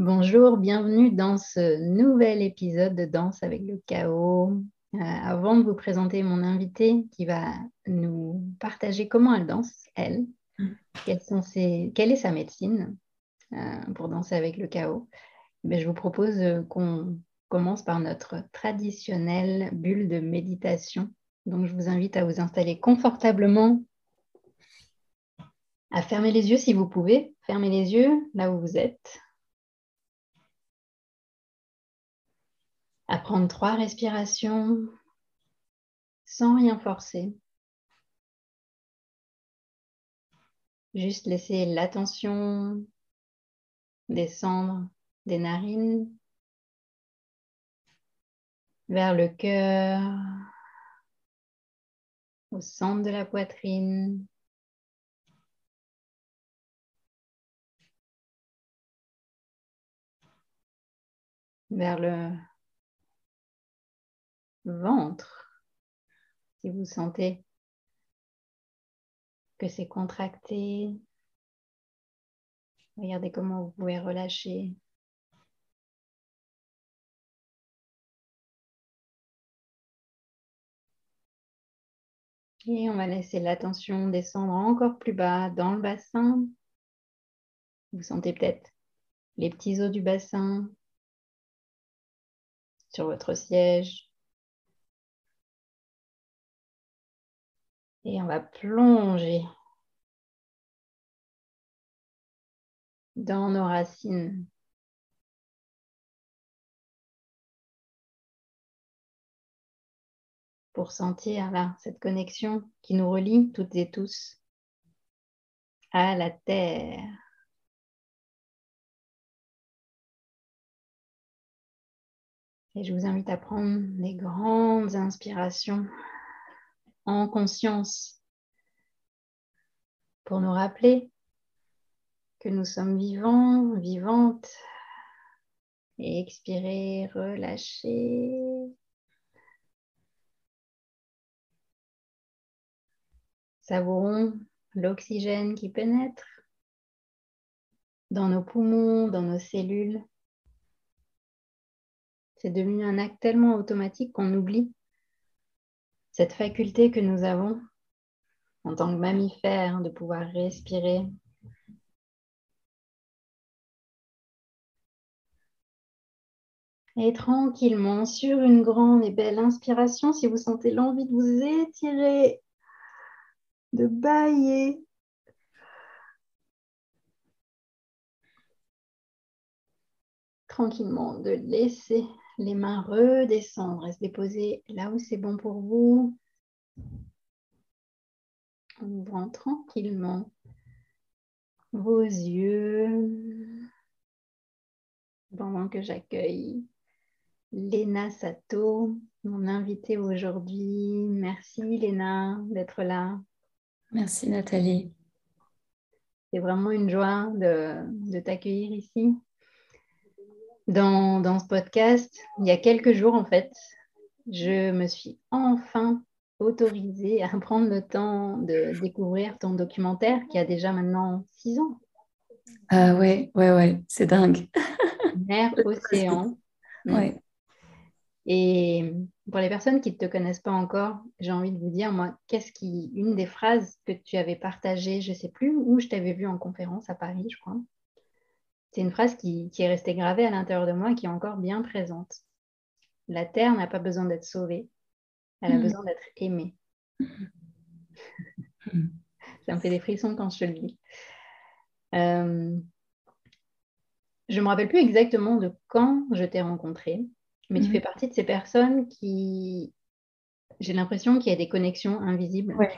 Bonjour, bienvenue dans ce nouvel épisode de Danse avec le chaos. Euh, avant de vous présenter mon invitée qui va nous partager comment elle danse, elle, quelle est sa médecine euh, pour danser avec le chaos, Mais je vous propose euh, qu'on commence par notre traditionnelle bulle de méditation. Donc je vous invite à vous installer confortablement, à fermer les yeux si vous pouvez. Fermez les yeux là où vous êtes. À prendre trois respirations sans rien forcer. Juste laisser l'attention descendre des narines vers le cœur, au centre de la poitrine. vers le ventre, si vous sentez que c'est contracté, regardez comment vous pouvez relâcher. Et on va laisser l'attention descendre encore plus bas dans le bassin. Vous sentez peut-être les petits os du bassin sur votre siège. Et on va plonger dans nos racines. Pour sentir là cette connexion qui nous relie toutes et tous à la terre. Et je vous invite à prendre des grandes inspirations en conscience pour nous rappeler que nous sommes vivants, vivantes. Et expirer, relâcher. Savourons l'oxygène qui pénètre dans nos poumons, dans nos cellules. C'est devenu un acte tellement automatique qu'on oublie cette faculté que nous avons en tant que mammifères de pouvoir respirer. Et tranquillement, sur une grande et belle inspiration, si vous sentez l'envie de vous étirer, de bailler, tranquillement, de laisser les mains redescendre et se déposer là où c'est bon pour vous. En ouvrant tranquillement vos yeux pendant que j'accueille Léna Sato, mon invitée aujourd'hui. Merci Léna d'être là. Merci Nathalie. C'est vraiment une joie de, t'accueillir ici. Dans, dans, ce podcast, il y a quelques jours en fait, je me suis enfin autorisée à prendre le temps de découvrir ton documentaire qui a déjà maintenant six ans. Ah ouais, ouais, ouais, c'est dingue. Mer, océan. Ouais. Et pour les personnes qui ne te connaissent pas encore, j'ai envie de vous dire, moi, qu'est-ce qui, une des phrases que tu avais partagées, je ne sais plus où je t'avais vu en conférence à Paris, je crois. C'est une phrase qui, est restée gravée à l'intérieur de moi qui est encore bien présente. La Terre n'a pas besoin d'être sauvée, elle a mm. besoin d'être aimée. Mm. Ça me fait des frissons quand je te le dis. Euh, je ne me rappelle plus exactement de quand je t'ai rencontré, mais tu mm. fais partie de ces personnes qui, j'ai l'impression qu'il y a des connexions invisibles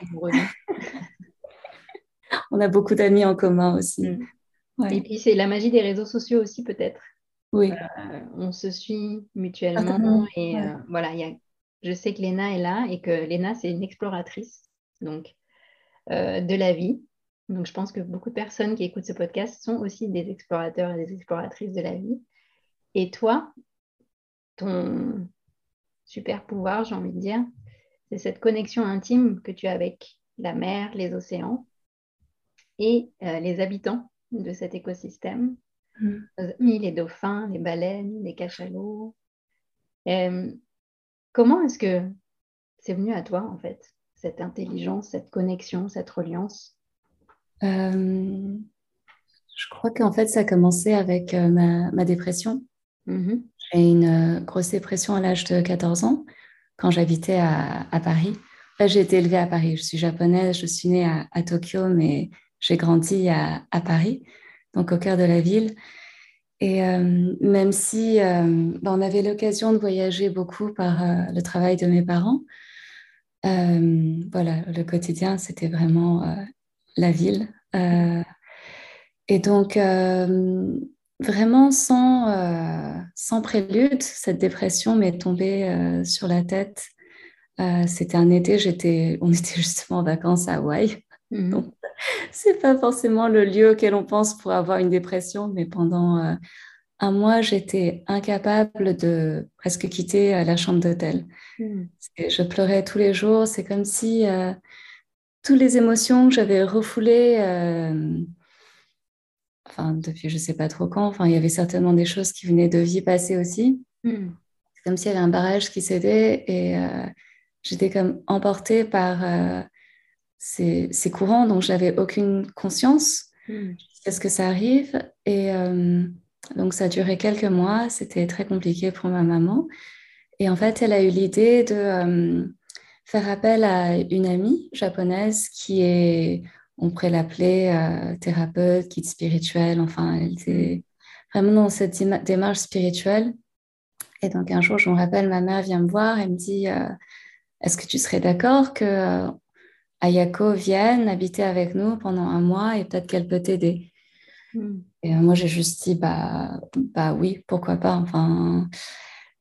On a beaucoup d'amis en commun aussi. Et puis c'est la magie des réseaux sociaux aussi peut-être. Oui. Euh, on se suit mutuellement et euh, voilà, y a, je sais que Léna est là et que Léna c'est une exploratrice donc euh, de la vie. Donc je pense que beaucoup de personnes qui écoutent ce podcast sont aussi des explorateurs et des exploratrices de la vie. Et toi, ton super pouvoir, j'ai envie de dire, c'est cette connexion intime que tu as avec la mer, les océans et les habitants de cet écosystème. Mm. Les dauphins, les baleines, les cachalots. Euh, comment est-ce que c'est venu à toi, en fait, cette intelligence, cette connexion, cette reliance? Euh, Je crois qu'en fait, ça a commencé avec euh, ma, dépression. Mm-hmm. J'ai une grosse dépression à l'âge de 14 ans, quand j'habitais à, Paris. j'ai été élevée à Paris. Je suis japonaise, je suis née à Tokyo, mais j'ai grandi à, Paris, donc au cœur de la ville. Et euh, même si euh, ben, on avait l'occasion de voyager beaucoup par euh, le travail de mes parents, voilà, le quotidien, c'était vraiment la ville. et donc, vraiment sans, sans prélude, cette dépression m'est tombée sur la tête. c'était un été, on était justement en vacances à Hawaï. Mmh c'est pas forcément le lieu auquel on pense pour avoir une dépression, mais pendant euh, un mois, j'étais incapable de presque quitter euh, la chambre d'hôtel. Hmm. Je pleurais tous les jours. C'est comme si euh, toutes les émotions que j'avais refoulées, enfin, depuis je sais pas trop quand, enfin, il y avait certainement des choses qui venaient de vie passée aussi. Hmm. C'est comme s'il y avait un barrage qui cédait et j'étais comme emportée par c'est courant, donc j'avais aucune conscience mmh. ce que ça arrive. Et euh, donc ça a duré quelques mois, c'était très compliqué pour ma maman. Et en fait, elle a eu l'idée de euh, faire appel à une amie japonaise qui est, on pourrait l'appeler euh, thérapeute, guide spirituel, enfin, elle était vraiment dans cette démarche spirituelle. Et donc un jour, je me rappelle, ma mère vient me voir, elle me dit, est-ce que tu serais d'accord que Ayako vienne habiter avec nous pendant un mois et peut-être qu'elle peut t'aider. Hmm. Et euh, moi, j'ai juste dit, bah, bah oui, pourquoi pas, enfin,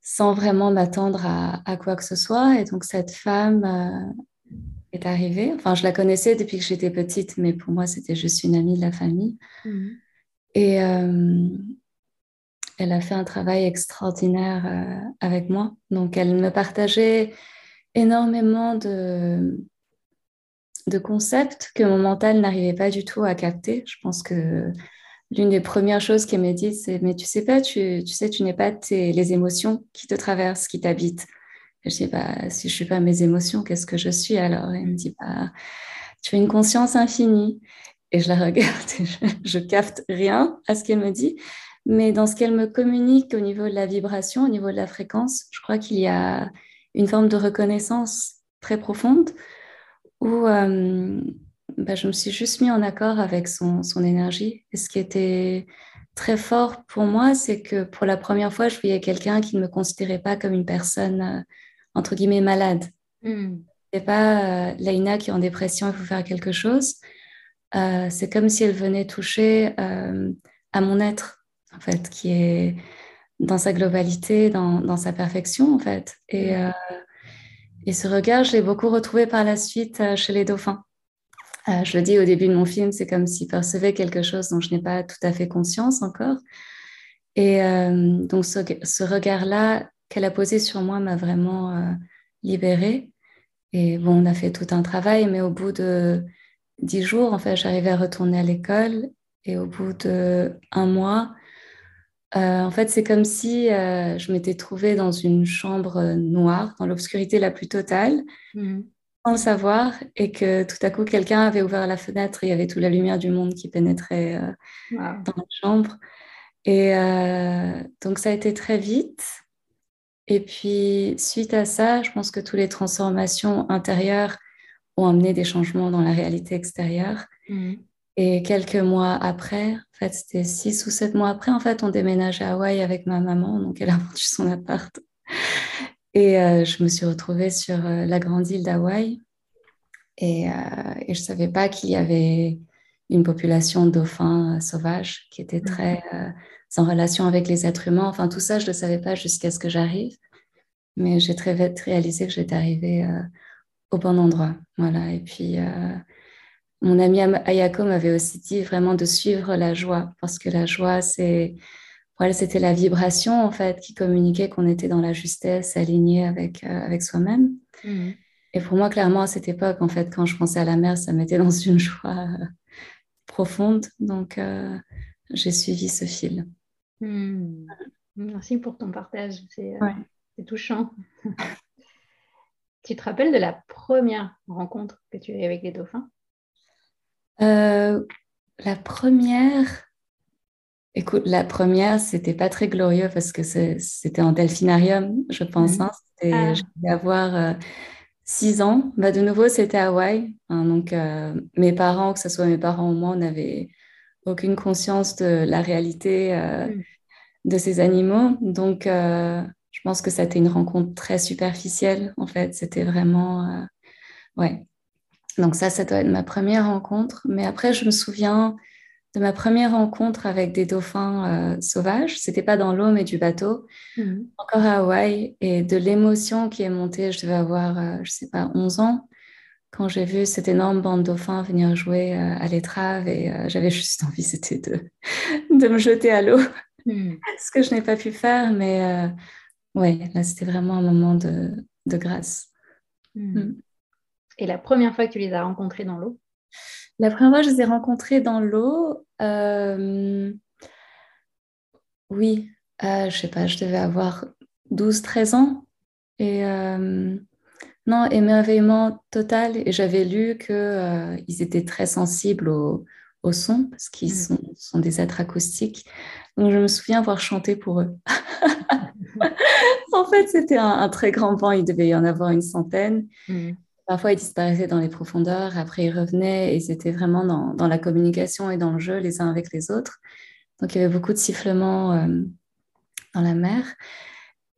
sans vraiment m'attendre à, quoi que ce soit. Et donc, cette femme euh, est arrivée. Enfin, je la connaissais depuis que j'étais petite, mais pour moi, c'était juste une amie de la famille. Hmm. Et euh, elle a fait un travail extraordinaire avec moi. Donc, elle me partageait énormément de, de concepts que mon mental n'arrivait pas du tout à capter. Je pense que l'une des premières choses qu'elle m'a dit, c'est Mais tu sais pas, tu, sais, tu n'es pas les émotions qui te traversent, qui t'habitent. Je dis bah, Si je suis pas mes émotions, qu'est-ce que je suis alors? Elle me dit bah, Tu as une conscience infinie. Et je la regarde je, ne capte rien à ce qu'elle me dit. Mais dans ce qu'elle me communique au niveau de la vibration, au niveau de la fréquence, je crois qu'il y a une forme de reconnaissance très profonde où euh, bah, je me suis juste mis en accord avec son, son, énergie. Et ce qui était très fort pour moi, c'est que pour la première fois, je voyais quelqu'un qui ne me considérait pas comme une personne, euh, entre guillemets, malade. Mm. C'est pas euh, Laina qui est en dépression, il faut faire quelque chose. c'est comme si elle venait toucher à mon être, en fait, qui est dans sa globalité, dans, dans sa perfection, en fait. Et, mm. Et ce regard, je l'ai beaucoup retrouvé par la suite euh, chez les dauphins. Euh, je le dis au début de mon film, c'est comme s'il percevait quelque chose dont je n'ai pas tout à fait conscience encore. Et euh, donc ce, regard-là qu'elle a posé sur moi m'a vraiment libérée. Et bon, on a fait tout un travail, mais au bout de dix jours, en fait, j'arrivais à retourner à l'école. Et au bout de un mois, en fait, c'est comme si je m'étais trouvée dans une chambre noire, dans l'obscurité la plus totale. Mmh sans le savoir et que tout à coup quelqu'un avait ouvert la fenêtre et il y avait toute la lumière du monde qui pénétrait euh, dans la chambre. Et euh, donc ça a été très vite. Et puis suite à ça, je pense que toutes les transformations intérieures ont amené des changements dans la réalité extérieure. Mmh. Et quelques mois après, en fait, c'était six ou sept mois après, en fait, on déménageait à Hawaï avec ma maman, donc elle a vendu son appart. Et euh, je me suis retrouvée sur euh, la grande île d'Hawaï et, euh, et, je ne savais pas qu'il y avait une population de dauphins sauvages qui était très en relation avec les êtres humains. Enfin, tout ça, je ne le savais pas jusqu'à ce que j'arrive. Mais j'ai très vite réalisé que j'étais arrivée au bon endroit. Voilà. Et puis, mon ami Ayako m'avait aussi dit vraiment de suivre la joie parce que la joie, c'est c'était la vibration en fait qui communiquait qu'on était dans la justesse, aligné avec, euh, avec soi-même. Mmh. Et pour moi, clairement, à cette époque, en fait, quand je pensais à la mer, ça m'était dans une joie euh, profonde. Donc, euh, j'ai suivi ce fil. Mmh. Merci pour ton partage. C'est touchant. tu te rappelles de la première rencontre que tu as eue avec les dauphins? La première, Écoute, la première, c'était pas très glorieux parce que c'était en delphinarium, je pense. Mhm. Hein. Ah. Je devais avoir euh, six ans. Bah, de nouveau, c'était Hawaï. Hein, donc, euh, mes parents, que ce soit mes parents ou moi, on n'avait aucune conscience de la réalité euh, mhm. de ces animaux. Donc, je pense que c'était une rencontre très superficielle, en fait. C'était vraiment... ouais. Donc ça, ça doit être ma première rencontre. Mais après, je me souviens de ma première rencontre avec des dauphins euh, sauvages. C'était pas dans l'eau, mais du bateau, mhm. encore à Hawaï, et de l'émotion qui est montée. Je devais avoir, je euh, je sais pas, 11 ans quand j'ai vu cette énorme bande de dauphins venir jouer euh, à l'étrave, et j'avais juste envie, c'était de, de me jeter à l'eau, mhm. ce que je n'ai pas pu faire, mais ouais, là, c'était vraiment un moment de, de grâce. Mhm. Et la première fois que tu les as rencontrés dans l'eau? La première fois, je les ai rencontrés dans l'eau. Euh, oui, euh, je sais pas, je devais avoir 12-13 ans. Et euh, non, émerveillement total. Et j'avais lu qu'ils euh, étaient très sensibles au, son, parce qu'ils mm. sont, des êtres acoustiques. Donc je me souviens avoir chanté pour eux. en fait, c'était un, très grand vent, il devait y en avoir une centaine. Mm. Parfois, ils disparaissaient dans les profondeurs, après ils revenaient et c'était vraiment dans, la communication et dans le jeu les uns avec les autres. Donc, il y avait beaucoup de sifflements euh, dans la mer.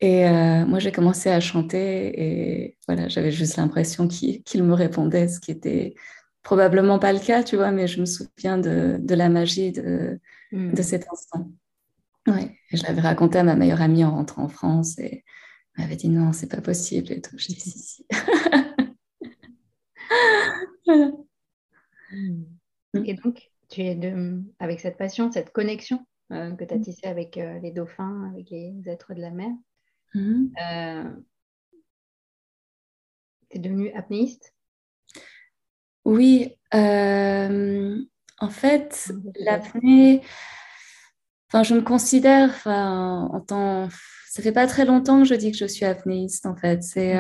Et euh, moi, j'ai commencé à chanter et voilà, j'avais juste l'impression qu'ils me répondaient, ce qui était probablement pas le cas, tu vois, mais je me souviens de, la magie de, hmm. de cet instant. Ouais. Et je l'avais raconté à ma meilleure amie en rentrant en France et elle m'avait dit non, c'est pas possible et tout. J'ai dit si, si. Hmm. Et donc, tu es de, avec cette passion, cette connexion euh, que tu as hmm. tissée avec euh, les dauphins, avec les êtres de la mer, hmm. euh, tu es devenue apnéiste? Oui. en fait, l'apnée, enfin, je me considère enfin, en tant. Ça fait pas très longtemps que je dis que je suis apnéiste, en fait. C'est.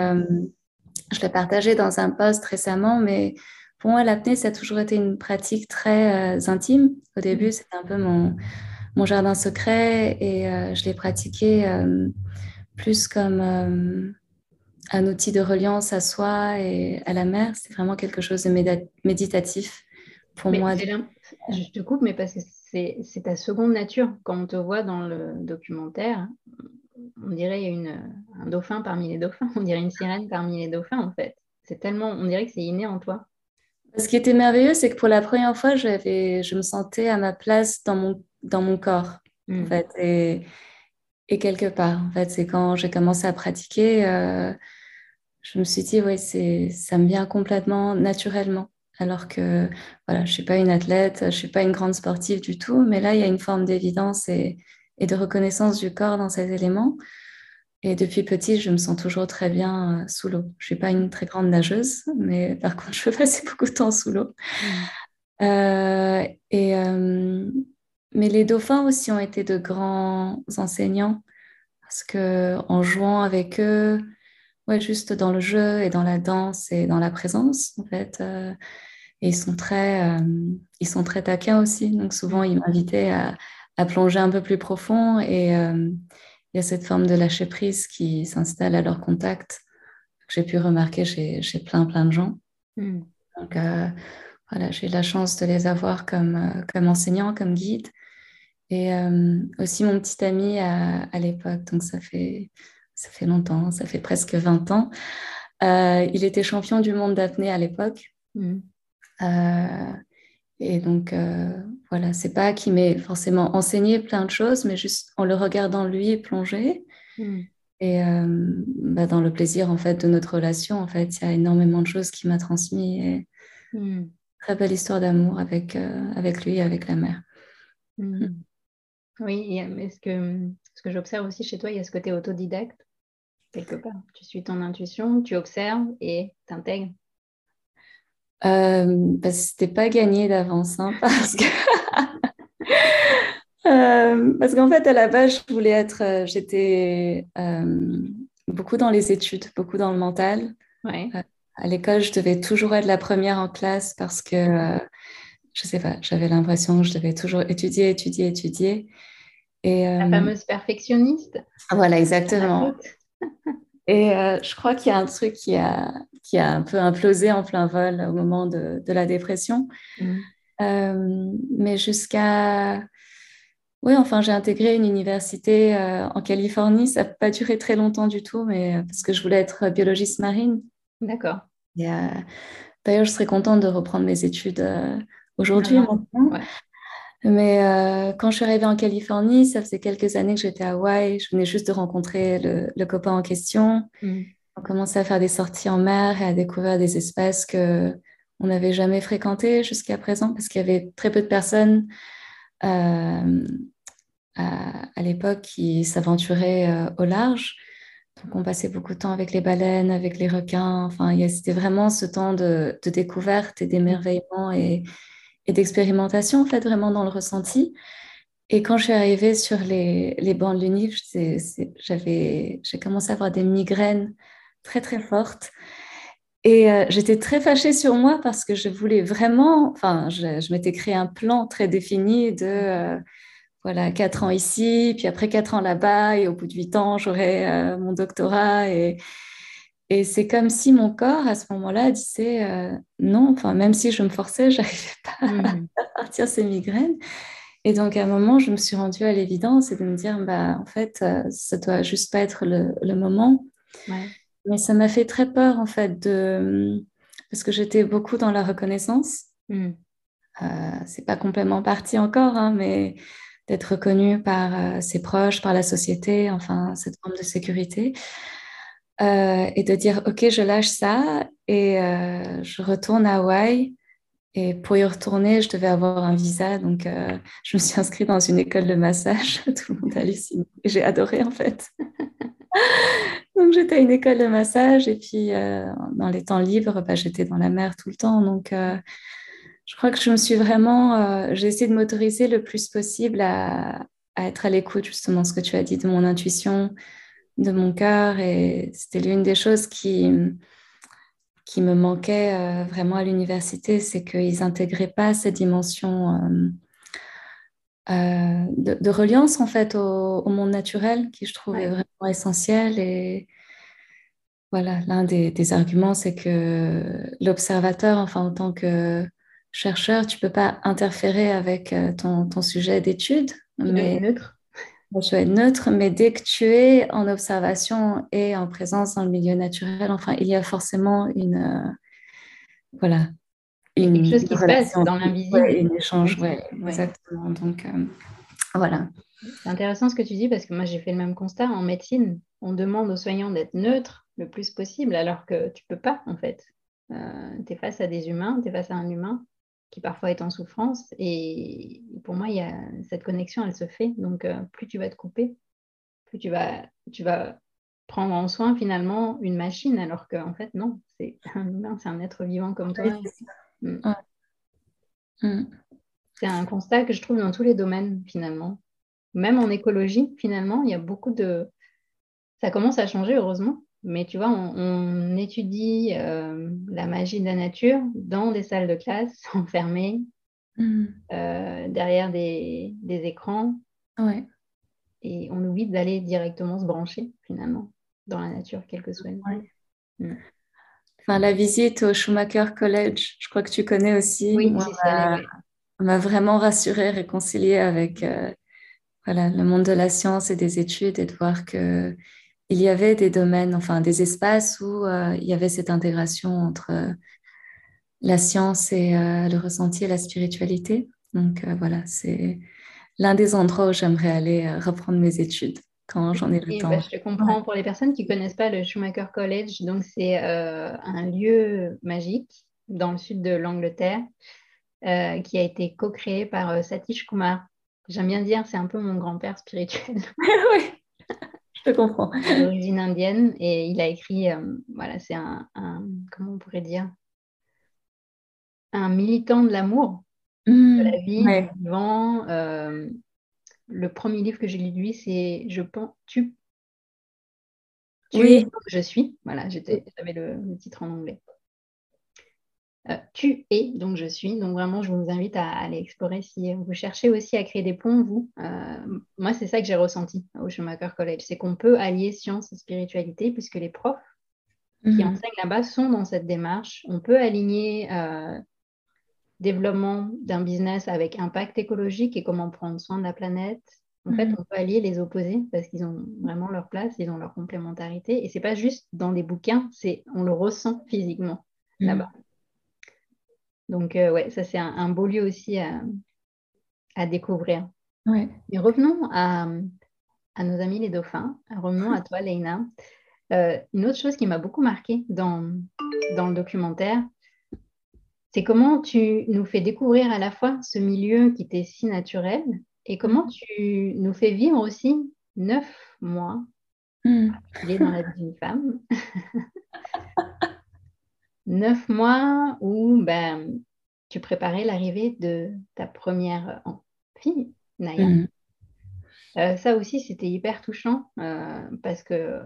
Je l'ai partagé dans un post récemment, mais pour moi, l'apnée, ça a toujours été une pratique très euh, intime. Au début, mm. c'était un peu mon, mon, jardin secret et euh, je l'ai pratiqué euh, plus comme un outil de reliance à soi et à la mer. C'est vraiment quelque chose de méditatif pour moi. Je te coupe, mais parce que c'est ta seconde nature. Quand on te voit dans le documentaire, on dirait une, un dauphin parmi les dauphins, on dirait une sirène parmi les dauphins en fait. C'est tellement, on dirait que c'est inné en toi. Ce qui était merveilleux, c'est que pour la première fois, je me sentais à ma place dans mon, dans mon corps, en hmm. fait, et, et, quelque part. En fait, c'est quand j'ai commencé à pratiquer, euh, je me suis dit, c'est, ça me vient complètement naturellement. alors que voilà, je ne suis pas une athlète, je ne suis pas une grande sportive du tout, mais là, il y a une forme d'évidence et, et, de reconnaissance du corps dans ces éléments. Et depuis petit, je me sens toujours très bien sous l'eau. Je ne suis pas une très grande nageuse, mais par contre, je peux passer beaucoup de temps sous l'eau. Mmh. Euh, et, euh, mais les dauphins aussi ont été de grands enseignants parce que en jouant avec eux, ouais, juste dans le jeu et dans la danse et dans la présence, en fait, euh, ils sont très, ils sont très taquins aussi. Donc souvent, ils m'invitaient à, à, plonger un peu plus profond et il y a cette forme de lâcher prise qui s'installe à leur contact. J'ai pu remarquer chez, chez, plein, plein de gens. Hmm. Donc, euh, voilà, j'ai la chance de les avoir comme, euh, comme enseignants, comme guides. Et euh, aussi mon petit ami à, à l'époque, donc ça fait, ça fait longtemps, ça fait presque 20 ans. il était champion du monde d'apnée à l'époque. Hmm. Et donc, euh, voilà, c'est pas qu'il m'ait forcément enseigné plein de choses, mais juste en le regardant lui plonger. Hmm. Et euh, bah, dans le plaisir, en fait, de notre relation, en fait, il y a énormément de choses qu'il m'a transmis. Et... Hmm. Très belle histoire d'amour avec, euh, avec lui et avec la mère. Hmm. Oui, mais ce que, ce que j'observe aussi chez toi, il y a ce côté autodidacte, quelque part. Tu suis ton intuition, tu observes et t'intègres. Euh, parce que c'était pas gagné d'avance, hein, parce que euh, parce qu'en fait à la base je voulais être, euh, j'étais beaucoup dans les études, beaucoup dans le mental. à l'école, je devais toujours être la première en classe parce que je sais pas, j'avais l'impression que je devais toujours étudier, étudier, étudier. Et, la fameuse perfectionniste. Voilà, exactement. Et je crois qu'il y a un truc qui a, qui a un peu implosé en plein vol au moment de, la dépression. Mm. Euh, mais jusqu'à... Oui, enfin, j'ai intégré une université euh, en Californie. Ça n'a pas duré très longtemps du tout, mais euh, parce que je voulais être biologiste marine. D'accord. D'ailleurs, je serais contente de reprendre mes études aujourd'hui. Ah, mais quand je suis arrivée en Californie, ça faisait quelques années que j'étais à Hawaï. Je venais juste de rencontrer le, copain en question. Mm on commençait à faire des sorties en mer et à découvrir des espaces que on n'avait jamais fréquentés jusqu'à présent parce qu'il y avait très peu de personnes euh, à, l'époque qui s'aventuraient euh, au large. Donc on passait beaucoup de temps avec les baleines, avec les requins. Enfin, c'était vraiment ce temps de, découverte et d'émerveillement et, d'expérimentation, en fait, vraiment dans le ressenti. Et quand je suis arrivée sur les, les bancs de l'UNIF, j'ai commencé à avoir des migraines très très forte. Et euh, j'étais très fâchée sur moi parce que je voulais vraiment, enfin, je, m'étais créé un plan très défini de, euh, voilà, quatre ans ici, puis après quatre ans là-bas, et au bout de huit ans, j'aurai euh, mon doctorat. Et, et c'est comme si mon corps, à ce moment-là, disait non, enfin, même si je me forçais, j'arrivais pas mmh. à partir ces migraines. Et donc, à un moment, je me suis rendue à l'évidence et de me dire, bah, en fait, ça doit juste pas être le, le moment. Ouais. Mais ça m'a fait très peur, en fait, de... parce que j'étais beaucoup dans la reconnaissance. Mm. Euh, c'est pas complètement parti encore, hein, mais d'être reconnue par euh, ses proches, par la société, enfin, cette forme de sécurité. Euh, et de dire, OK, je lâche ça et euh, je retourne à Hawaï. Et pour y retourner, je devais avoir un visa. Donc, je me suis inscrite dans une école de massage. Tout le monde hallucine. J'ai adoré, en fait. donc j'étais à une école de massage et puis euh, dans les temps libres, bah, j'étais dans la mer tout le temps. Donc euh, je crois que je me suis vraiment, euh, j'ai essayé de m'autoriser le plus possible à, être à l'écoute justement ce que tu as dit de mon intuition, de mon cœur et c'était l'une des choses qui qui me manquait vraiment à l'université, c'est qu'ils n'intégraient pas cette dimension euh, de, reliance en fait au, monde naturel qui je trouve vraiment essentiel et voilà l'un des, arguments c'est que l'observateur enfin en tant que chercheur tu peux pas interférer avec euh, ton, ton sujet d'étude mais neutre tu être neutre mais dès que tu es en observation et en présence dans le milieu naturel enfin il y a forcément une euh, voilà une quelque chose qui se passe dans l'invisible. Ouais, un échange, ouais, exactement. Donc, euh, voilà. C'est intéressant ce que tu dis parce que moi, j'ai fait le même constat en médecine. On demande aux soignants d'être neutres le plus possible alors que tu peux pas, en fait. tu es face à des humains, tu es face à un humain qui parfois est en souffrance. Et pour moi, il y a, cette connexion, elle se fait. Donc, plus tu vas te couper, plus tu vas, tu vas prendre en soin finalement une machine, alors qu'en fait, non, c'est un humain, c'est un être vivant comme toi. Mm. Mm. C'est un constat que je trouve dans tous les domaines finalement. Même en écologie, finalement, il y a beaucoup de... Ça commence à changer, heureusement. Mais tu vois, on, étudie euh, la magie de la nature dans des salles de classe enfermées, mm. euh, derrière des, écrans. Ouais. Et on oublie d'aller directement se brancher, finalement dans la nature, quelle que soit. Mm. Enfin, la visite au Schumacher College, je crois que tu connais aussi. Oui, m'a vraiment rassurée, réconciliée avec euh, voilà, le monde de la science et des études et de voir que il y avait des domaines, enfin des espaces où euh, il y avait cette intégration entre euh, la science et le ressenti et la spiritualité. Donc voilà, c'est l'un des endroits où j'aimerais aller reprendre mes études quand j'en ai le temps. Bah, je te comprends. Pour les personnes qui ne connaissent pas le Schumacher College, donc c'est euh, un lieu magique dans le sud de l'Angleterre euh, qui a été co-créé par euh, Satish Kumar. J'aime bien dire, c'est un peu mon grand-père spirituel. oui, je comprends. D'origine indienne et il a écrit, voilà, c'est un, comment on pourrait dire, un militant de l'amour, de mmh, la vie, du vivant le premier livre que j'ai lu de lui, c'est Je pense, tu, tu oui. es je suis. Voilà, j'avais le, titre en anglais. Euh, tu es donc je suis. Donc vraiment, je vous invite à, aller explorer si vous cherchez aussi à créer des ponts, vous. Euh, moi, c'est ça que j'ai ressenti au Schumacher College, c'est qu'on peut allier science et spiritualité puisque les profs qui mhm. enseignent là-bas sont dans cette démarche. On peut aligner euh, développement d'un business avec impact écologique et comment prendre soin de la planète. En fait, mhm. on peut allier les opposés parce qu'ils ont vraiment leur place, ils ont leur complémentarité. Et c'est pas juste dans des bouquins, c'est on le ressent physiquement mhm. là-bas. Donc, euh, ouais, ça c'est un, beau lieu aussi à, découvrir. Ouais. Mais revenons à, nos amis les dauphins. Revenons à toi, Leïna. Euh, une autre chose qui m'a beaucoup marqué dans, dans le documentaire, c'est comment tu nous fais découvrir à la fois ce milieu qui t'est si naturel et comment mm. tu nous fais vivre aussi neuf mois mm. est dans la vie d'une femme. neuf mois où ben, tu préparais l'arrivée de ta première fille, Naya. Mm. Euh, ça aussi, c'était hyper touchant euh, parce que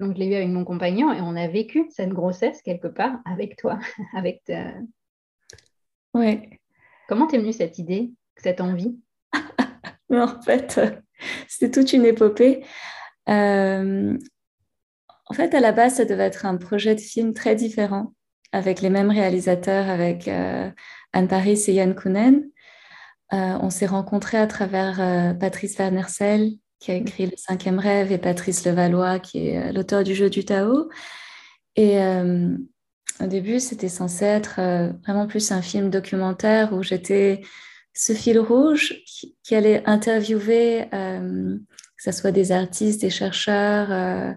donc, je l'ai eu avec mon compagnon et on a vécu cette grossesse quelque part avec toi, avec ta, Ouais. Comment t'es venue cette idée, cette envie? En fait, c'était toute une épopée. Euh, en fait, à la base, ça devait être un projet de film très différent, avec les mêmes réalisateurs, avec euh, Anne Paris et Yann Kounen. Euh, on s'est rencontrés à travers Patrice Wernersel, qui a écrit Le cinquième rêve, et Patrice Levallois, qui est l'auteur du jeu du Tao. Et au début, c'était censé être euh, vraiment plus un film documentaire où j'étais ce fil rouge qui, allait interviewer, euh, que ce soit des artistes, des chercheurs, euh,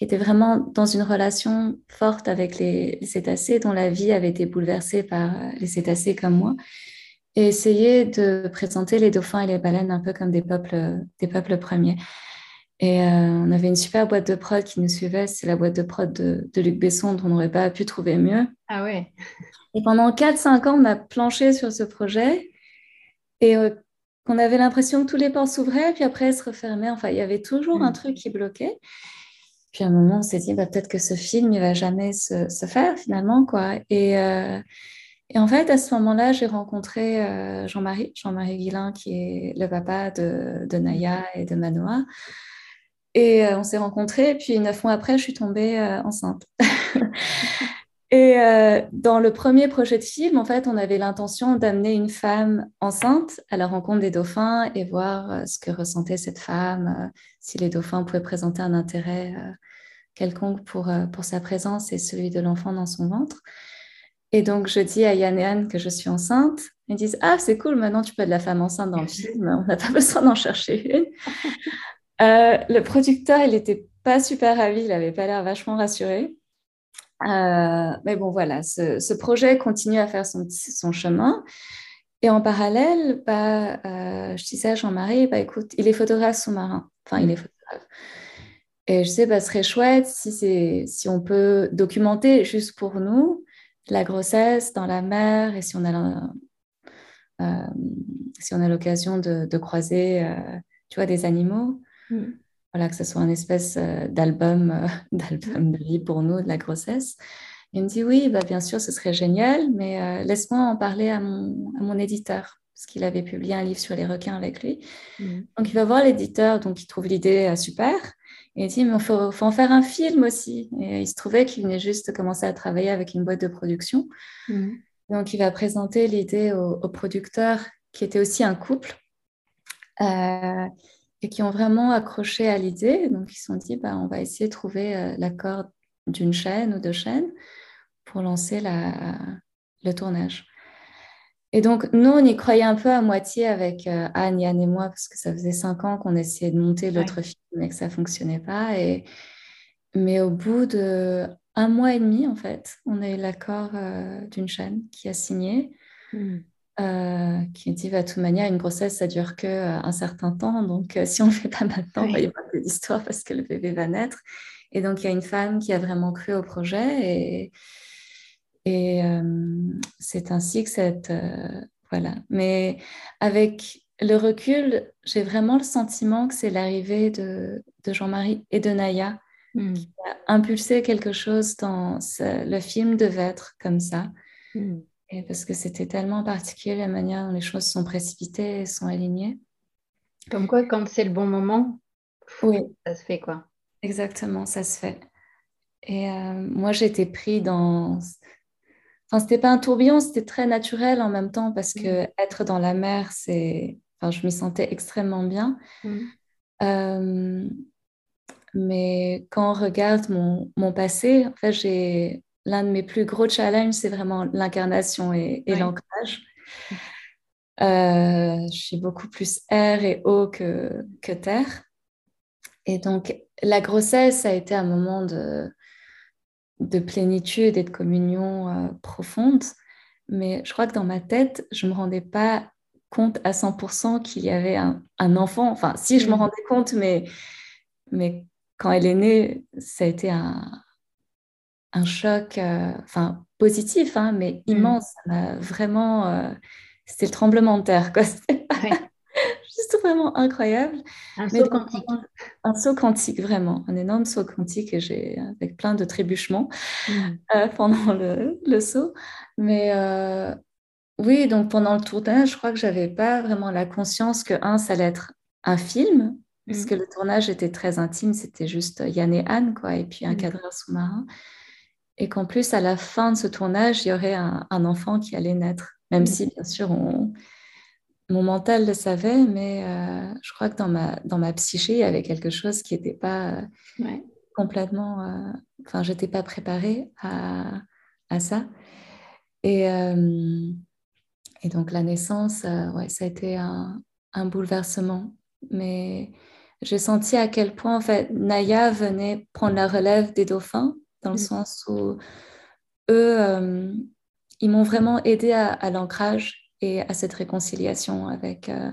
qui étaient vraiment dans une relation forte avec les, cétacés, dont la vie avait été bouleversée par les cétacés comme moi, et essayer de présenter les dauphins et les baleines un peu comme des peuples, des peuples premiers. Et euh, on avait une super boîte de prod qui nous suivait. C'est la boîte de prod de, Luc Besson dont on n'aurait pas pu trouver mieux. Ah ouais. Et pendant 4-5 ans, on a planché sur ce projet et euh, on avait l'impression que tous les ports s'ouvraient, puis après se refermaient. Enfin, il y avait toujours un mm. truc qui bloquait. Puis à un moment, on s'est dit, bah, peut-être que ce film, il va jamais se, faire finalement. quoi. Et, euh, et en fait, à ce moment-là, j'ai rencontré Jean-Marie, Jean-Marie Guillain, qui est le papa de, de Naya et de Manoa. Et euh, on s'est rencontrés, et puis neuf mois après, je suis tombée euh, enceinte. et euh, dans le premier projet de film, en fait, on avait l'intention d'amener une femme enceinte à la rencontre des dauphins et voir ce que ressentait cette femme, si les dauphins pouvaient présenter un intérêt quelconque pour, pour sa présence et celui de l'enfant dans son ventre. Et donc, je dis à Yann et Anne que je suis enceinte. Ils disent Ah, c'est cool, maintenant tu peux être la femme enceinte dans le film, on n'a pas besoin d'en chercher une. Euh, le producteur, il n'était pas super ravi, il n'avait pas l'air vachement rassuré. Mais bon, voilà, ce, projet continue à faire son, son chemin. Et en parallèle, bah, je disais à Jean-Marie, bah, écoute, il est photographe sous-marin. Enfin, il est photographe. Et je sais, bah, ce serait chouette si, si on peut documenter juste pour nous la grossesse dans la mer et si on a, euh, si on a l'occasion de, croiser euh, tu vois, des animaux. Mm. Voilà, que ce soit une espèce euh, d'album d'album de vie pour nous de la grossesse. Il me dit oui, bah, bien sûr, ce serait génial, mais laisse-moi en parler à mon, à mon éditeur parce qu'il avait publié un livre sur les requins avec lui. Mm. Donc, il va voir l'éditeur, donc il trouve l'idée super. Et il dit, mais il faut, en faire un film aussi. Et il se trouvait qu'il venait juste de commencer à travailler avec une boîte de production. Mm. Donc, il va présenter l'idée aux, producteurs qui étaient aussi un couple euh, et qui ont vraiment accroché à l'idée. Donc, ils se sont dit, bah, on va essayer de trouver euh, l'accord d'une chaîne ou de chaînes pour lancer la, le tournage. Et donc, nous, on y croyait un peu à moitié avec euh, Anne, Yann et moi, parce que ça faisait cinq ans qu'on essayait de monter l'autre film et que ça ne fonctionnait pas. Et... Mais au bout de un mois et demi, en fait, on a eu l'accord euh, d'une chaîne qui a signé, hmm. Euh, qui dit, bah, de toute manière, une grossesse, ça dure que un certain temps. Donc, si on ne le fait pas maintenant, il va y avoir de l'histoire parce que le bébé va naître. Et donc, il y a une femme qui a vraiment cru au projet et et euh, c'est ainsi que cette... Euh, voilà. Mais avec le recul, j'ai vraiment le sentiment que c'est l'arrivée de, Jean-Marie et de Naya hmm. qui a impulsé quelque chose dans le film devait être comme ça. Hmm. Et parce que c'était tellement particulier la manière dont les choses sont précipitées et sont alignées. Comme quoi, quand c'est le bon moment, oui. ça se fait quoi. Exactement, ça se fait. Et euh, moi, j'étais pris dans Enfin, c'était pas un tourbillon, c'était très naturel en même temps parce que mm. être dans la mer, c'est, enfin, je m'y sentais extrêmement bien. Mm. Euh, mais quand on regarde mon, mon passé, en fait, j'ai l'un de mes plus gros challenges, c'est vraiment l'incarnation et, l'ancrage. Euh, je suis beaucoup plus air et eau que, que terre. Et donc, la grossesse a été un moment de, de plénitude et de communion euh, profonde. Mais je crois que dans ma tête, je ne me rendais pas compte à 100% qu'il y avait un, enfant. Enfin, si je me mm. rendais compte, mais, mais quand elle est née, ça a été un, un choc, euh, enfin positif, hein, mais mm. immense. Ça m'a vraiment, euh, c'était le tremblement de terre, quoi. juste vraiment incroyable. Un saut quantique. Un saut quantique, vraiment. Un énorme saut quantique et j'ai avec plein de trébuchements mm. euh, pendant le, le, saut. Mais oui, donc pendant le tournage, je crois que j'avais pas vraiment la conscience que, un, ça allait être un film, parce que le tournage était très intime, c'était juste Yann et Anne, quoi, et puis un cadreur sous-marin. Et qu'en plus, à la fin de ce tournage, il y aurait un, un enfant qui allait naître, même si, bien sûr, on mon mental le savait, mais euh, je crois que dans ma, dans ma psyché, il y avait quelque chose qui n'était pas euh, complètement. Euh, enfin, je n'étais pas préparée à, à ça. Et, et, donc, la naissance, ouais, ça a été un, un, bouleversement. Mais j'ai senti à quel point, en fait, Naya venait prendre la relève des dauphins, dans le mm. sens où eux, ils m'ont vraiment aidé à, à l'ancrage et à cette réconciliation avec euh,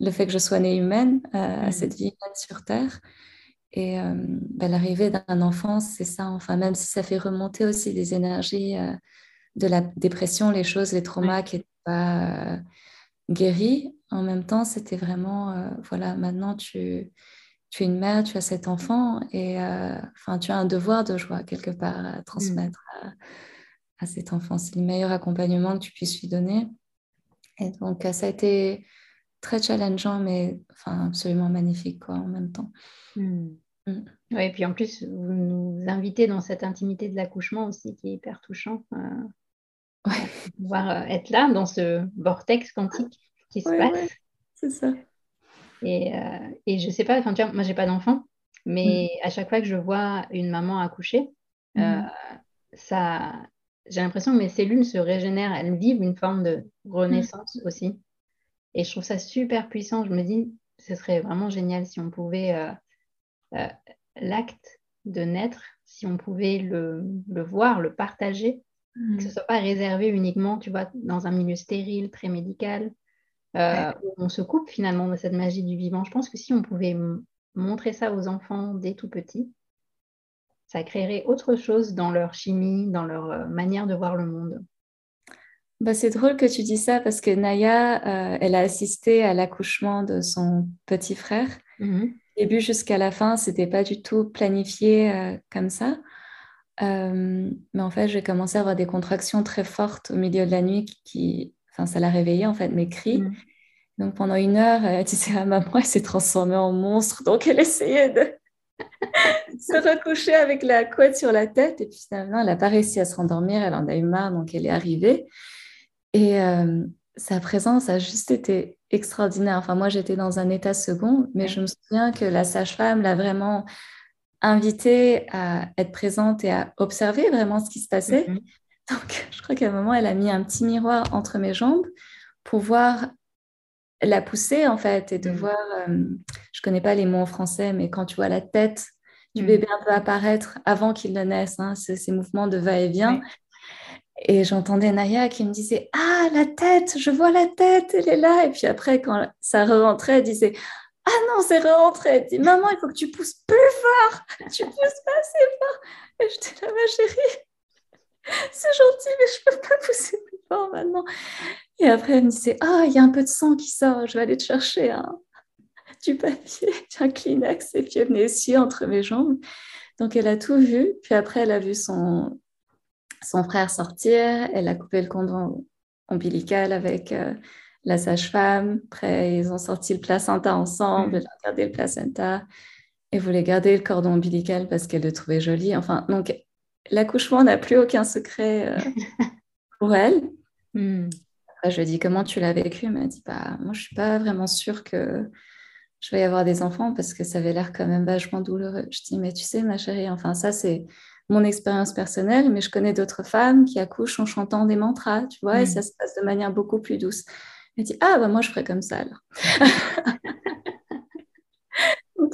le fait que je sois née humaine, euh, à mm. cette vie humaine sur Terre. Et euh, ben, l'arrivée d'un enfant, c'est ça, enfin, même si ça fait remonter aussi des énergies de la dépression, les choses, les traumas qui n'étaient pas guéris, en même temps, c'était vraiment, voilà, maintenant tu, tu es une mère, tu as cet enfant, et enfin, tu as un devoir de joie quelque part à transmettre mm. à, à cet enfant. C'est le meilleur accompagnement que tu puisses lui donner. Et donc, euh, ça a été très challengeant, mais enfin, absolument magnifique quoi, en même temps. Hmm. Hmm. Oui, et puis en plus, vous nous invitez dans cette intimité de l'accouchement aussi, qui est hyper touchant. Euh, pouvoir euh, être là, dans ce vortex quantique qui se passe. c'est ça. Et, euh, et je sais pas, enfin, tu vois, moi, j'ai pas d'enfant, mais hmm. à chaque fois que je vois une maman accoucher, ça, j'ai l'impression que mes cellules se régénèrent, elles vivent une forme de renaissance mm. aussi. Et je trouve ça super puissant. Je me dis, ce serait vraiment génial si on pouvait, euh, euh, l'acte de naître, si on pouvait le, voir, le partager, que ce ne mm. soit pas réservé uniquement, tu vois, dans un milieu stérile, très médical, euh, on se coupe finalement de cette magie du vivant. Je pense que si on pouvait montrer ça aux enfants dès tout petits, ça créerait autre chose dans leur chimie, dans leur euh, manière de voir le monde. Bah, c'est drôle que tu dis ça parce que Naya, euh, elle a assisté à l'accouchement de son petit frère. Mm début jusqu'à la fin, c'était pas du tout planifié euh, comme ça. mais en fait, j'ai commencé à avoir des contractions très fortes au milieu de la nuit qui, enfin, ça l'a réveillée en fait, mes cris. Mm. Donc pendant une heure, elle disait à maman, elle s'est transformée en monstre. Donc elle essayait de se recoucher avec la couette sur la tête. Et puis finalement, elle n'a pas réussi à se rendormir. Elle en a eu marre, donc elle est arrivée. Et euh, sa présence a juste été extraordinaire. Enfin, moi, j'étais dans un état second, mais je me souviens que la sage-femme l'a vraiment invitée à être présente et à observer vraiment ce qui se passait. Mm-hmm. Donc, je crois qu'à un moment, elle a mis un petit miroir entre mes jambes pour voir la pousser, en fait, et de mm. voir, euh, je connais pas les mots en français, mais quand tu vois la tête du mm. bébé un peu apparaître avant qu'il ne naisse, hein, ces mouvements de va-et-vient. Et j'entendais Naya qui me disait Ah, la tête, je vois la tête, elle est là. Et puis après, quand ça re-rentrait, elle disait Ah non, c'est re-rentré. Elle dit Maman, il faut que tu pousses plus fort. Tu pousses pas assez fort. Et je dis là, ma chérie, c'est gentil, mais je peux pas pousser plus fort maintenant. Et après, elle me disait, ah, il y a un peu de sang qui sort, je vais aller te chercher un, du papier, un Kleenex. Et puis elle venait ici entre mes jambes. Donc elle a tout vu. Puis après, elle a vu son, son frère sortir. Elle a coupé le cordon ombilical avec euh, la sage-femme. Après, ils ont sorti le placenta ensemble. Mm. Elle a gardé le placenta. Et voulait garder le cordon ombilical parce qu'elle le trouvait joli. Enfin, donc l'accouchement n'a plus aucun secret euh, pour elle. Hmm. je lui ai dit comment tu l'as vécu? Elle m'a dit bah, moi je suis pas vraiment sûre que je vais y avoir des enfants parce que ça avait l'air quand même vachement douloureux. Je dis mais tu sais ma chérie, enfin ça c'est mon expérience personnelle, mais je connais d'autres femmes qui accouchent en chantant des mantras, tu vois, et hmm. ça se passe de manière beaucoup plus douce. Elle dit ah bah moi je ferais comme ça alors.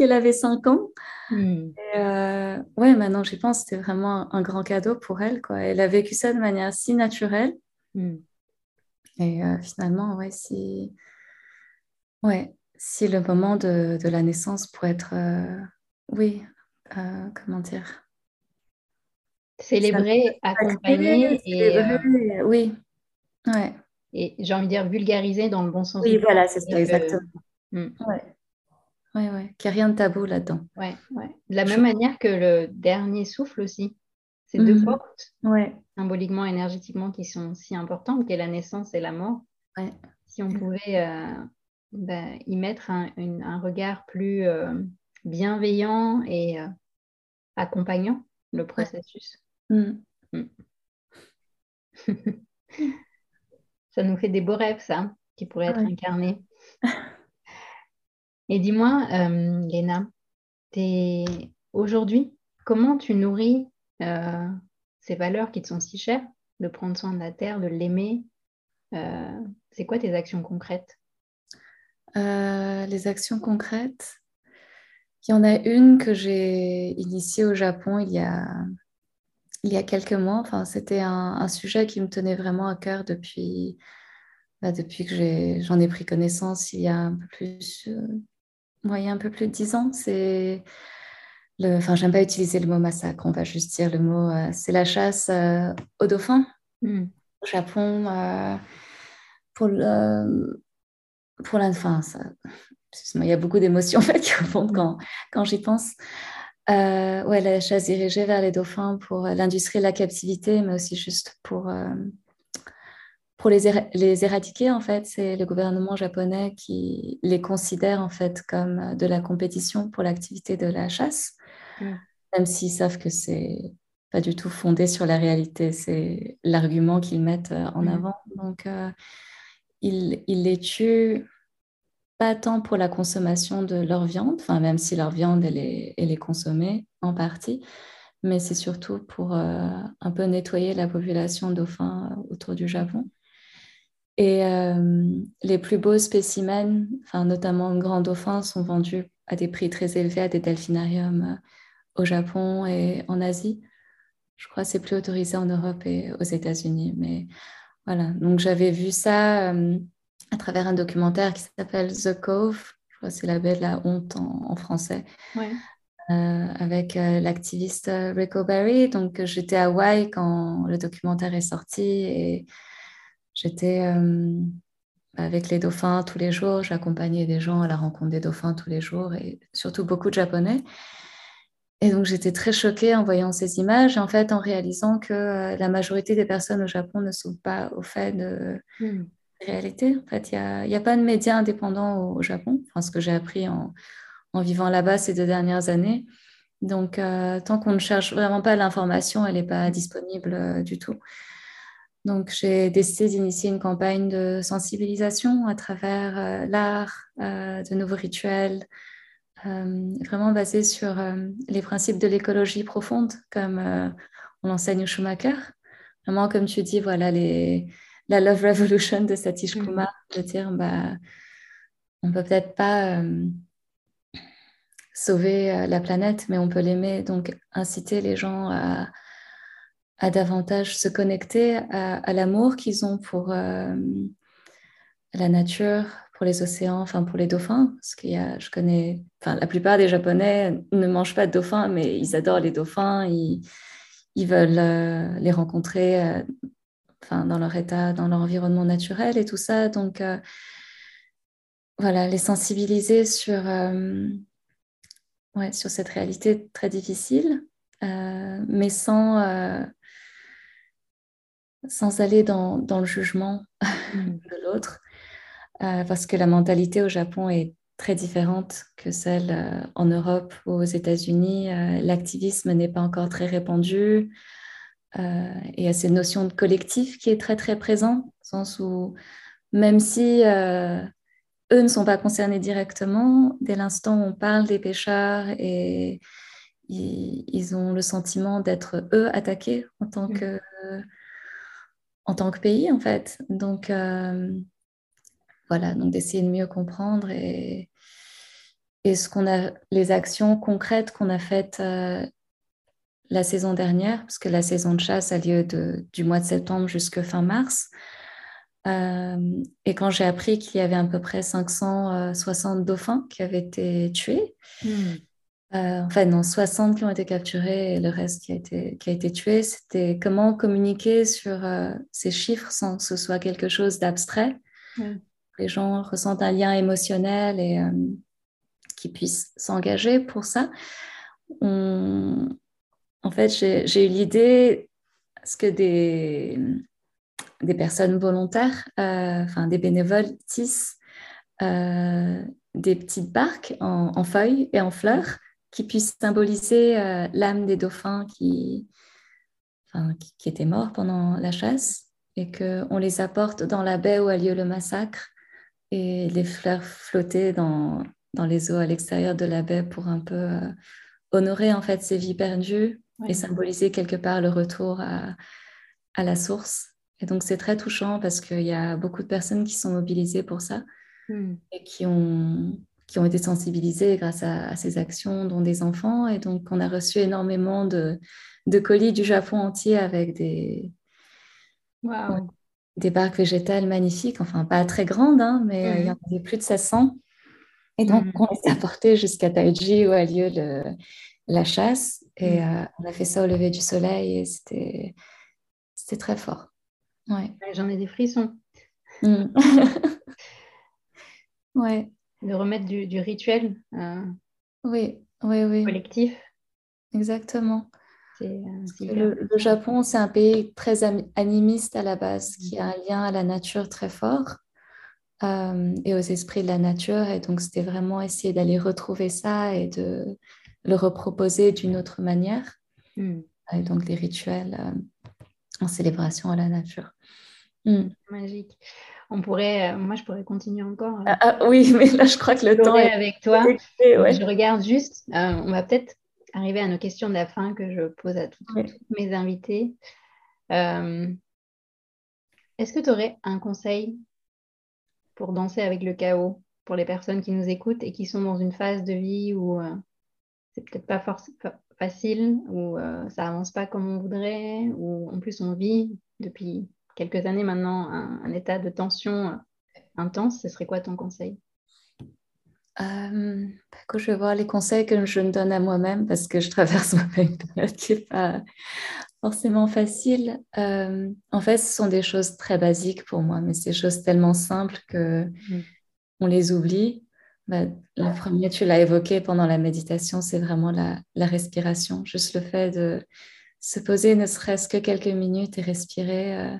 Donc elle avait 5 ans. Hmm. Euh, ouais, maintenant j'y pense, c'était vraiment un, grand cadeau pour elle. Quoi. Elle a vécu ça de manière si naturelle. Hmm. Et euh, finalement, ouais, si... ouais, si le moment de, de la naissance pourrait être, euh, oui, comment dire? Célébrer, accompagner et. oui, ouais. Et j'ai envie de dire vulgariser dans le bon sens. Oui, voilà, c'est ça, exactement. Hmm. Ouais. Oui, oui, qu'il n'y a rien de tabou là-dedans. Ouais, ouais. De la même manière que le dernier souffle aussi. C'est deux mhm. portes, ouais. symboliquement, énergétiquement, qui sont si importantes, qu'est la naissance et la mort. Ouais. Si on pouvait euh, ben, y mettre un, regard plus euh, bienveillant et euh, accompagnant le processus. Mm. Mm. ça nous fait des beaux rêves, ça, qui pourraient être incarnés. Et dis-moi, euh, Léna, aujourd'hui, comment tu nourris euh, ces valeurs qui te sont si chères, de prendre soin de la terre, de l'aimer euh, C'est quoi tes actions concrètes? Les actions concrètes, il y en a une que j'ai initiée au Japon il y a, il y a quelques mois. Enfin, c'était un, sujet qui me tenait vraiment à cœur depuis, bah, depuis que j'en ai, pris connaissance il y a un peu plus il y a un peu plus de dix ans. C'est le, enfin, j'aime pas utiliser le mot massacre, on va juste dire le mot, euh, c'est la chasse euh, aux dauphins hmm. au Japon euh, pour le, pour la, fin, ça, il y a beaucoup d'émotions en fait qui remontent quand, quand j'y pense. ouais, la chasse dirigée vers les dauphins pour l'industrie de la captivité, mais aussi juste pour pour les, les, éradiquer, en fait, c'est le gouvernement japonais qui les considère en fait comme euh, de la compétition pour l'activité de la chasse, mm. même s'ils savent que c'est pas du tout fondé sur la réalité. C'est l'argument qu'ils mettent euh, en mm. avant. Donc, euh, ils, ils, les tuent pas tant pour la consommation de leur viande, enfin même si leur viande elle est, elle est consommée en partie, mais c'est surtout pour un peu nettoyer la population de dauphins autour du Japon. Et euh, les plus beaux spécimens, enfin, notamment grands dauphins, sont vendus à des prix très élevés à des delphinariums euh, au Japon et en Asie. Je crois que c'est plus autorisé en Europe et aux États-Unis. Mais voilà, donc j'avais vu ça à travers un documentaire qui s'appelle The Cove. Je crois que c'est la belle la honte en, français. avec l'activiste Rico Berry. Donc, j'étais à Hawaï quand le documentaire est sorti et j'étais avec les dauphins tous les jours. J'accompagnais des gens à la rencontre des dauphins tous les jours et surtout beaucoup de Japonais. Et donc j'étais très choquée en voyant ces images et en fait en réalisant que euh, la majorité des personnes au Japon ne sont pas au fait de hmm. réalité. En fait, il n'y a, a, pas de médias indépendants au, Japon, enfin, ce que j'ai appris en, en vivant là-bas ces deux dernières années. Donc euh, tant qu'on ne cherche vraiment pas l'information, elle n'est pas disponible euh, du tout. Donc, j'ai décidé d'initier une campagne de sensibilisation à travers euh, l'art, euh, de nouveaux rituels, euh, vraiment basés sur les principes de l'écologie profonde, comme on l'enseigne au Schumacher. Vraiment, comme tu dis, voilà, les, la Love Revolution de Satish mm. Kumar, de dire, bah, on peut peut-être pas sauver la planète, mais on peut l'aimer. Donc, inciter les gens à à davantage se connecter à, l'amour qu'ils ont pour euh, la nature, pour les océans, enfin pour les dauphins. Parce qu'il y a, je connais, enfin la plupart des Japonais ne mangent pas de dauphins, mais ils adorent les dauphins. Ils, veulent euh, les rencontrer, euh, dans leur état, dans leur environnement naturel et tout ça. Donc voilà, les sensibiliser sur, ouais, sur cette réalité très difficile, mais sans sans aller dans, dans le jugement mm. de l'autre, euh, parce que la mentalité au Japon est très différente que celle euh, en Europe ou aux États-Unis. Euh, l'activisme n'est pas encore très répandu. et il y a cette notion de collectif qui est très très présent, au sens où même si eux ne sont pas concernés directement, dès l'instant où on parle des pêcheurs et ils, ils ont le sentiment d'être eux attaqués en tant mm. que en tant que pays, en fait. Donc, euh, voilà, donc d'essayer de mieux comprendre et, et ce qu'on a, les actions concrètes qu'on a faites euh, la saison dernière, parce que la saison de chasse a lieu du mois de septembre jusqu'à fin mars. Euh, et quand j'ai appris qu'il y avait à peu près 560 dauphins qui avaient été tués, hmm. Euh, enfin, non, 60 qui ont été capturés et le reste qui a été, qui a été tué. C'était comment communiquer sur euh, ces chiffres sans que ce soit quelque chose d'abstrait? Les gens ressentent un lien émotionnel et euh, qui puissent s'engager pour ça. En fait, j'ai eu l'idée ce que des, des personnes volontaires, enfin des bénévoles, tissent des petites barques en, en feuilles et en fleurs qui puisse symboliser euh, l'âme des dauphins qui, qui, étaient morts pendant la chasse et qu'on les apporte dans la baie où a lieu le massacre et les fleurs flotter dans, dans les eaux à l'extérieur de la baie pour un peu euh, honorer en fait ces vies perdues et symboliser quelque part le retour à, à la source. Et donc c'est très touchant parce qu'il y a beaucoup de personnes qui sont mobilisées pour ça hmm. et qui ont qui ont été sensibilisés grâce à, ces actions, dont des enfants. Et donc, on a reçu énormément de, de colis du Japon entier avec des, des parcs végétales magnifiques, enfin pas très grandes, hein, mais euh, il y en avait plus de 700. Et donc, mm. on les a portés jusqu'à Taiji où a lieu le, la chasse. Et mm. euh, on a fait ça au lever du soleil et c'était, très fort. Ouais. J'en ai des frissons. Mm. ouais de remettre du, rituel euh, oui, oui, oui. collectif. Exactement. Euh, le, Japon, c'est un pays très animiste à la base, qui a un lien à la nature très fort euh, et aux esprits de la nature. Et donc, c'était vraiment essayer d'aller retrouver ça et de le reproposer d'une autre manière. Hmm. Et donc, les rituels en célébration à la nature. Hmm. Magique on pourrait, euh, moi, je pourrais continuer encore. Euh, ah, ah, oui, mais là, je crois que le temps est avec toi. Je regarde juste. Euh, on va peut-être arriver à nos questions de la fin que je pose à toutes, mes invités. Est-ce que tu aurais un conseil pour danser avec le chaos pour les personnes qui nous écoutent et qui sont dans une phase de vie où c'est peut-être pas facile, où ça avance pas comme on voudrait, où en plus on vit depuis quelques années maintenant un, état de tension intense, ce serait quoi ton conseil? Euh, je vais voir les conseils que je me donne à moi-même parce que je traverse moi-même une période qui n'est pas forcément facile. Euh, en fait, ce sont des choses très basiques pour moi, mais c'est des choses tellement simples que mm. on les oublie. Bah, le premier, tu l'as évoqué pendant la méditation, c'est vraiment la, la, respiration. Juste le fait de se poser ne serait-ce que quelques minutes et respirer euh,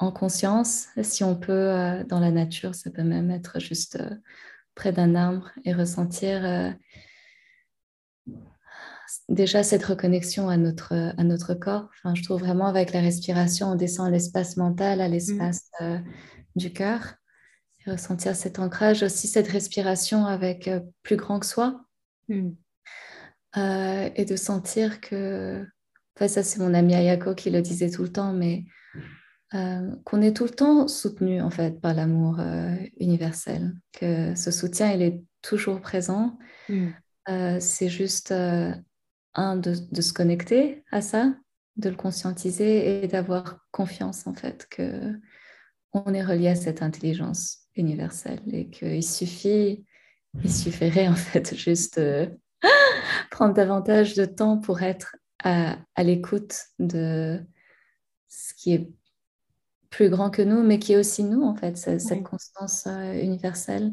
en conscience. Si on peut, euh, dans la nature, ça peut même être juste près d'un arbre et ressentir déjà cette reconnexion à notre, à notre corps. Enfin, je trouve vraiment avec la respiration, on descend à l'espace mental, à l'espace mm. euh, du cœur. Et ressentir cet ancrage, aussi cette respiration avec euh, plus grand que soi. Mm. Euh, et de sentir que, enfin, ça c'est mon ami Ayako qui le disait tout le temps, mais qu'on est tout le temps soutenu en fait par l'amour universel, que ce soutien il est toujours présent. Mm. c'est juste un, de, se connecter à ça, de le conscientiser et d'avoir confiance en fait que on est relié à cette intelligence universelle et qu'il suffit, il suffirait en fait juste prendre davantage de temps pour être à, l'écoute de ce qui est plus grand que nous, mais qui est aussi nous en fait, cette, constance euh, universelle.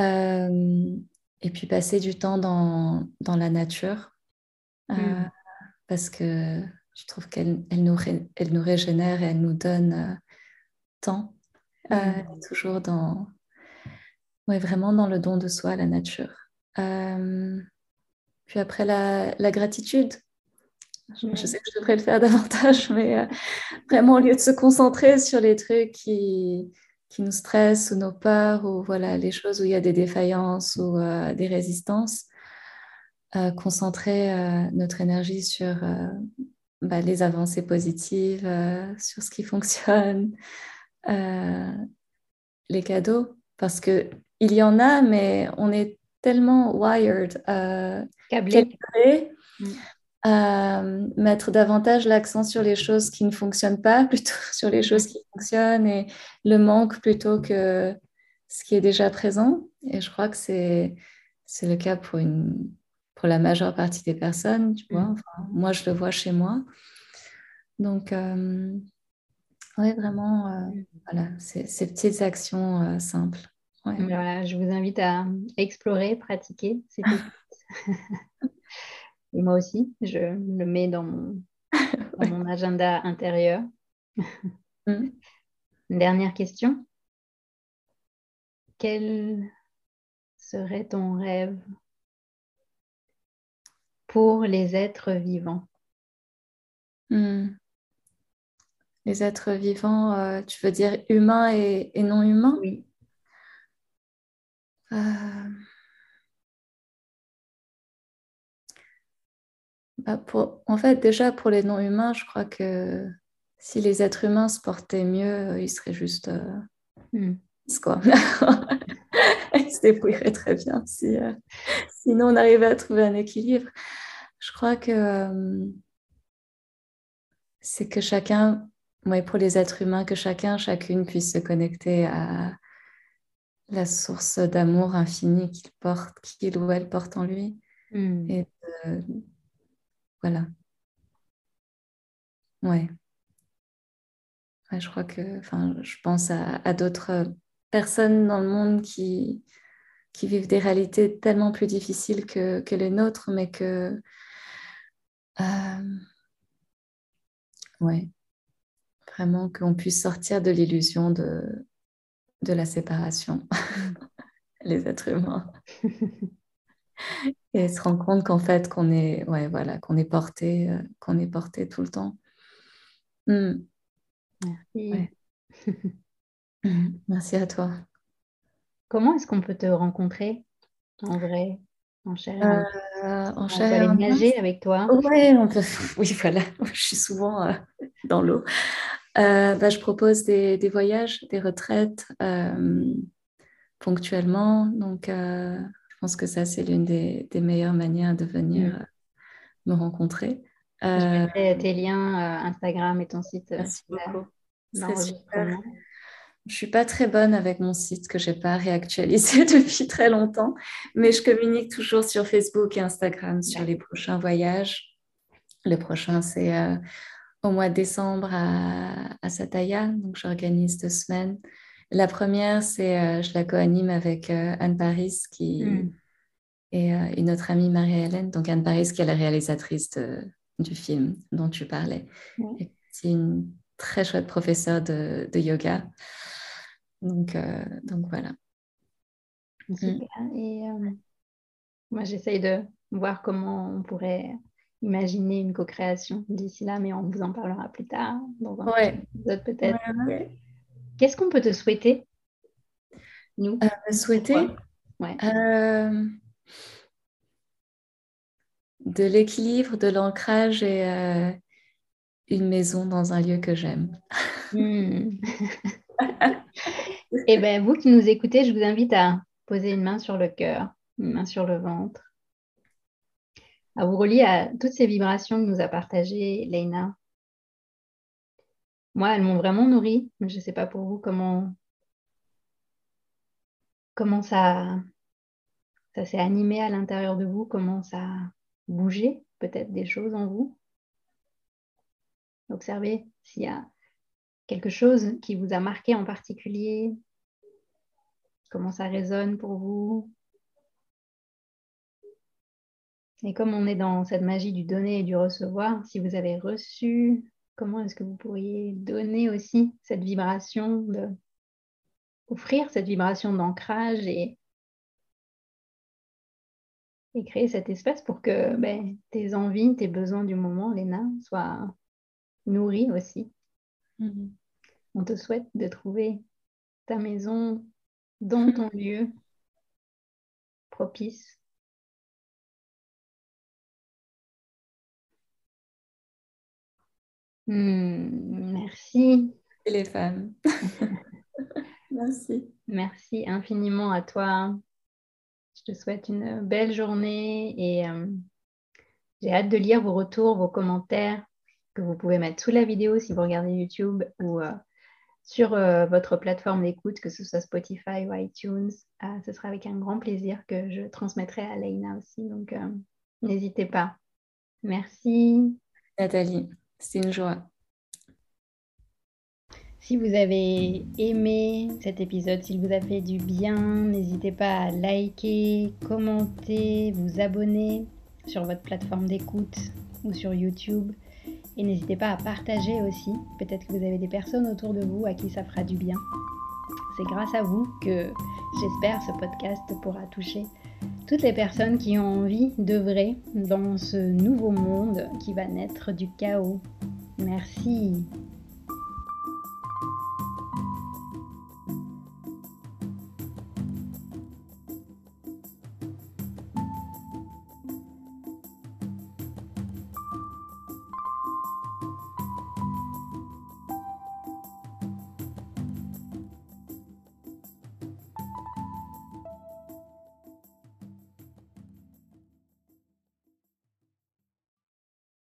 Euh, et puis passer du temps dans, dans la nature, euh, mm. parce que je trouve qu'elle elle nous, elle nous régénère et elle nous donne. Euh, mm. toujours dans, ouais, vraiment dans le don de soi, la nature. puis après, la, la gratitude. Je, mm. sais que je devrais le faire davantage, mais vraiment, au lieu de se concentrer sur les trucs qui, qui nous stressent ou nos peurs ou voilà, les choses où il y a des défaillances ou des résistances, concentrer euh, notre énergie sur euh, bah, les avancées positives, euh, sur ce qui fonctionne, les cadeaux, parce que il y en a, mais on est tellement wired, câblé, mettre davantage l'accent sur les choses qui ne fonctionnent pas, plutôt sur les choses qui fonctionnent et le manque plutôt que ce qui est déjà présent. Et je crois que c'est c'est le cas pour une pour la majeure partie des personnes, tu vois. Mm. moi, je le vois chez moi. Donc, euh, oui, vraiment, euh, mm. voilà, ces petites actions euh, simples. Voilà, je vous invite à explorer, pratiquer Et moi aussi, je le mets dans mon, mon agenda intérieur. Mm. dernière question. Quel serait ton rêve pour les êtres vivants? Hmm. Les êtres vivants, euh, tu veux dire humains et, non humains? Oui. Euh, bah, en fait, déjà pour les non humains, je crois que si les êtres humains se portaient mieux, ils seraient juste euh, hmm. quoi. ils se débrouilleraient très bien si, sinon on arrivait à trouver un équilibre. Je crois que euh, c'est que chacun, ouais, pour les êtres humains, que chacun, chacune puisse se connecter à la source d'amour infini qu'il porte, qu'il ou elle porte en lui. Hmm. Et voilà. Ouais. Je crois que, enfin, je pense à, d'autres personnes dans le monde qui, qui vivent des réalités tellement plus difficiles que, que les nôtres, mais que euh, ouais, vraiment qu'on puisse sortir de l'illusion de, de la séparation, les êtres humains. et se rendre compte qu'en fait qu'on est ouais voilà qu'on est porté euh, qu'on est porté tout le temps hmm. merci merci à toi comment est-ce qu'on peut te rencontrer en vrai en chair euh, en chair. On peut aller nager avec toi? Ouais, on peut... Oui, voilà. Je suis souvent euh, dans l'eau. Euh, bah, je propose des, des, voyages, des retraites ponctuellement. Donc, je pense que ça, c'est l'une des, des, meilleures manières de venir me rencontrer. Je mettrai tes liens Instagram et ton site. Merci beaucoup. Je suis pas très bonne avec mon site que j'ai pas réactualisé depuis très longtemps, mais je communique toujours sur Facebook et Instagram sur les prochains voyages. Le prochain, c'est euh, au mois de décembre à, à Sataya, donc j'organise deux semaines. La première, c'est euh, je la co-anime avec euh, Anne Paris qui hmm. et une autre amie Marie-Hélène, donc Anne Paris qui est la réalisatrice du film dont tu parlais. C'est une très chouette professeure de, de yoga. Donc, euh, donc voilà. Mm. Et euh, moi, j'essaye de voir comment on pourrait imaginer une co-création d'ici là, mais on vous en parlera plus tard dans un ouais. épisode peut-être. Qu'est-ce qu'on peut te souhaiter Nous? Euh, Souhaiter? Ouais. De l'équilibre, de l'ancrage et une maison dans un lieu que j'aime. Hmm. Et eh bien, vous qui nous écoutez, je vous invite à poser une main sur le cœur, une main sur le ventre, à vous relier à toutes ces vibrations que nous a partagées Leina. Moi, elles m'ont vraiment nourrie. Je ne sais pas pour vous comment, comment ça, ça s'est animé à l'intérieur de vous, comment ça a bougé peut-être des choses en vous. Observez s'il y a quelque chose qui vous a marqué en particulier, comment ça résonne pour vous. Et comme on est dans cette magie du donner et du recevoir, si vous avez reçu, comment est-ce que vous pourriez donner aussi cette vibration de offrir cette vibration d'ancrage et, et créer cet espace pour que ben, tes envies, tes besoins du moment, Léna, soient nourris aussi. Mm-hmm. On te souhaite de trouver ta maison dans ton lieu propice. Hmm, merci. Et les femmes. merci. Merci infiniment à toi. Je te souhaite une belle journée et euh, j'ai hâte de lire vos retours, vos commentaires que vous pouvez mettre sous la vidéo si vous regardez YouTube ou euh, sur euh, votre plateforme d'écoute, que ce soit Spotify ou iTunes. Ce sera avec un grand plaisir que je transmettrai à Leïna aussi. Donc, n'hésitez pas. Merci. Nathalie, c'est une joie. Si vous avez aimé cet épisode, s'il vous a fait du bien, n'hésitez pas à liker, commenter, vous abonner sur votre plateforme d'écoute ou sur YouTube. Et n'hésitez pas à partager aussi. Peut-être que vous avez des personnes autour de vous à qui ça fera du bien. C'est grâce à vous que j'espère ce podcast pourra toucher toutes les personnes qui ont envie d'œuvrer dans ce nouveau monde qui va naître du chaos. Merci.